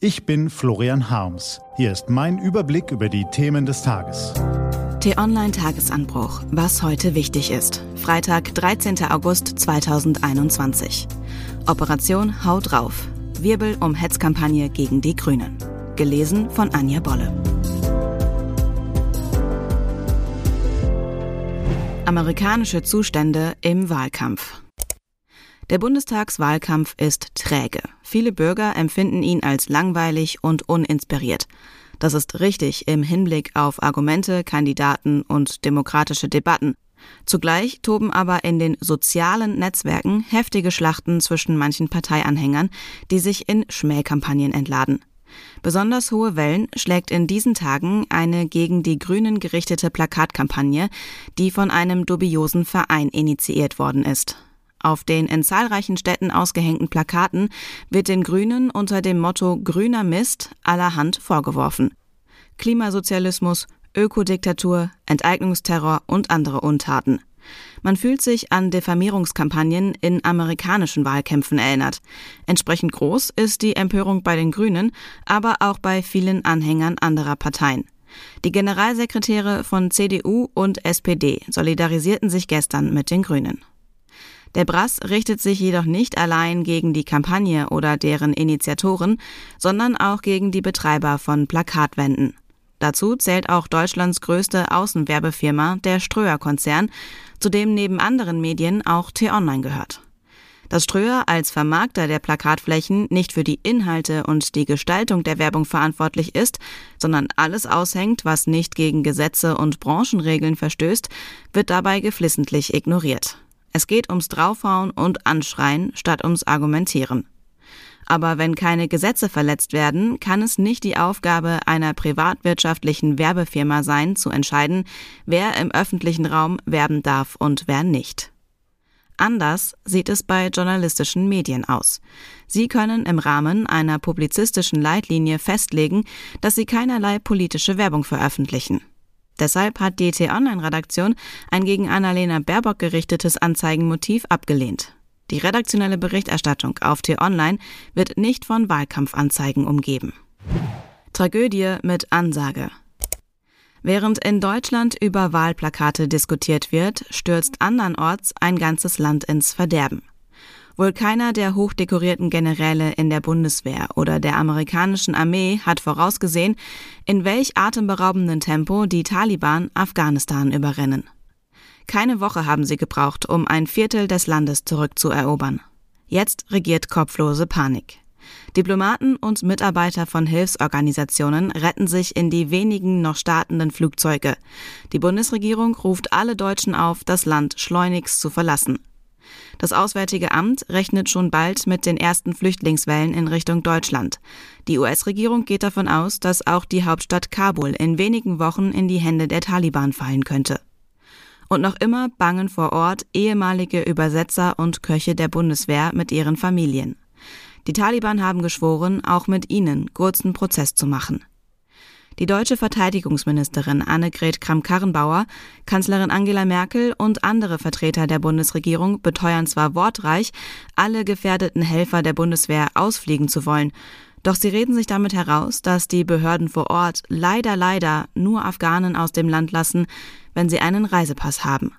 Ich bin Florian Harms. Hier ist mein Überblick über die Themen des Tages. T-Online Tagesanbruch. Was heute wichtig ist. Freitag, 13. August 2021. Operation Haut drauf. Wirbel um Hetzkampagne gegen die Grünen. Gelesen von Anja Bolle. Amerikanische Zustände im Wahlkampf. Der Bundestagswahlkampf ist träge. Viele Bürger empfinden ihn als langweilig und uninspiriert. Das ist richtig im Hinblick auf Argumente, Kandidaten und demokratische Debatten. Zugleich toben aber in den sozialen Netzwerken heftige Schlachten zwischen manchen Parteianhängern, die sich in Schmähkampagnen entladen. Besonders hohe Wellen schlägt in diesen Tagen eine gegen die Grünen gerichtete Plakatkampagne, die von einem dubiosen Verein initiiert worden ist. Auf den in zahlreichen Städten ausgehängten Plakaten wird den Grünen unter dem Motto Grüner Mist allerhand vorgeworfen. Klimasozialismus, Ökodiktatur, Enteignungsterror und andere Untaten. Man fühlt sich an Diffamierungskampagnen in amerikanischen Wahlkämpfen erinnert. Entsprechend groß ist die Empörung bei den Grünen, aber auch bei vielen Anhängern anderer Parteien. Die Generalsekretäre von CDU und SPD solidarisierten sich gestern mit den Grünen. Der Brass richtet sich jedoch nicht allein gegen die Kampagne oder deren Initiatoren, sondern auch gegen die Betreiber von Plakatwänden. Dazu zählt auch Deutschlands größte Außenwerbefirma, der Ströer-Konzern, zu dem neben anderen Medien auch T-Online gehört. Dass Ströer als Vermarkter der Plakatflächen nicht für die Inhalte und die Gestaltung der Werbung verantwortlich ist, sondern alles aushängt, was nicht gegen Gesetze und Branchenregeln verstößt, wird dabei geflissentlich ignoriert. Es geht ums Draufhauen und Anschreien statt ums Argumentieren. Aber wenn keine Gesetze verletzt werden, kann es nicht die Aufgabe einer privatwirtschaftlichen Werbefirma sein, zu entscheiden, wer im öffentlichen Raum werben darf und wer nicht. Anders sieht es bei journalistischen Medien aus. Sie können im Rahmen einer publizistischen Leitlinie festlegen, dass sie keinerlei politische Werbung veröffentlichen. Deshalb hat die T-Online-Redaktion ein gegen Annalena Baerbock gerichtetes Anzeigenmotiv abgelehnt. Die redaktionelle Berichterstattung auf T-Online wird nicht von Wahlkampfanzeigen umgeben. Tragödie mit Ansage. Während in Deutschland über Wahlplakate diskutiert wird, stürzt andernorts ein ganzes Land ins Verderben. Wohl keiner der hochdekorierten Generäle in der Bundeswehr oder der amerikanischen Armee hat vorausgesehen, in welch atemberaubenden Tempo die Taliban Afghanistan überrennen. Keine Woche haben sie gebraucht, um ein Viertel des Landes zurückzuerobern. Jetzt regiert kopflose Panik. Diplomaten und Mitarbeiter von Hilfsorganisationen retten sich in die wenigen noch startenden Flugzeuge. Die Bundesregierung ruft alle Deutschen auf, das Land schleunigst zu verlassen. Das Auswärtige Amt rechnet schon bald mit den ersten Flüchtlingswellen in Richtung Deutschland. Die US-Regierung geht davon aus, dass auch die Hauptstadt Kabul in wenigen Wochen in die Hände der Taliban fallen könnte. Und noch immer bangen vor Ort ehemalige Übersetzer und Köche der Bundeswehr mit ihren Familien. Die Taliban haben geschworen, auch mit ihnen kurzen Prozess zu machen. Die deutsche Verteidigungsministerin Annegret Kramp-Karrenbauer, Kanzlerin Angela Merkel und andere Vertreter der Bundesregierung beteuern zwar wortreich, alle gefährdeten Helfer der Bundeswehr ausfliegen zu wollen, doch sie reden sich damit heraus, dass die Behörden vor Ort leider leider nur Afghanen aus dem Land lassen, wenn sie einen Reisepass haben.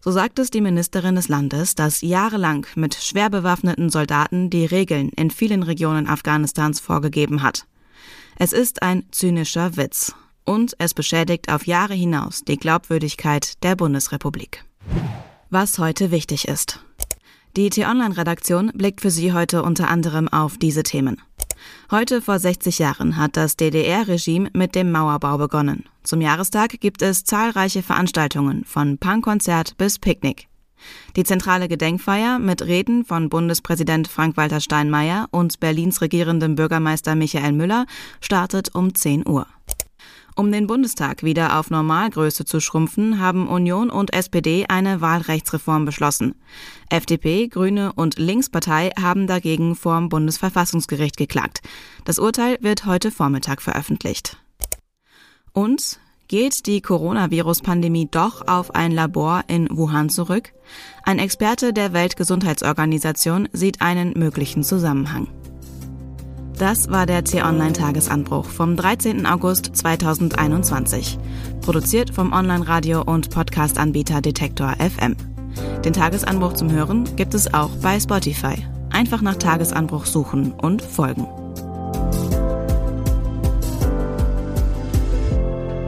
So sagt es die Ministerin des Landes, das jahrelang mit schwer bewaffneten Soldaten die Regeln in vielen Regionen Afghanistans vorgegeben hat. Es ist ein zynischer Witz und es beschädigt auf Jahre hinaus die Glaubwürdigkeit der Bundesrepublik. Was heute wichtig ist. Die T-Online-Redaktion blickt für Sie heute unter anderem auf diese Themen. Heute vor 60 Jahren hat das DDR-Regime mit dem Mauerbau begonnen. Zum Jahrestag gibt es zahlreiche Veranstaltungen, von Punkkonzert bis Picknick. Die zentrale Gedenkfeier mit Reden von Bundespräsident Frank-Walter Steinmeier und Berlins regierendem Bürgermeister Michael Müller startet um 10 Uhr. Um den Bundestag wieder auf Normalgröße zu schrumpfen, haben Union und SPD eine Wahlrechtsreform beschlossen. FDP, Grüne und Linkspartei haben dagegen vorm Bundesverfassungsgericht geklagt. Das Urteil wird heute Vormittag veröffentlicht. Und Geht die Coronavirus-Pandemie doch auf ein Labor in Wuhan zurück? Ein Experte der Weltgesundheitsorganisation sieht einen möglichen Zusammenhang. Das war der T-Online-Tagesanbruch vom 13. August 2021. Produziert vom Online-Radio- und Podcast-Anbieter Detektor FM. Den Tagesanbruch zum Hören gibt es auch bei Spotify. Einfach nach Tagesanbruch suchen und folgen.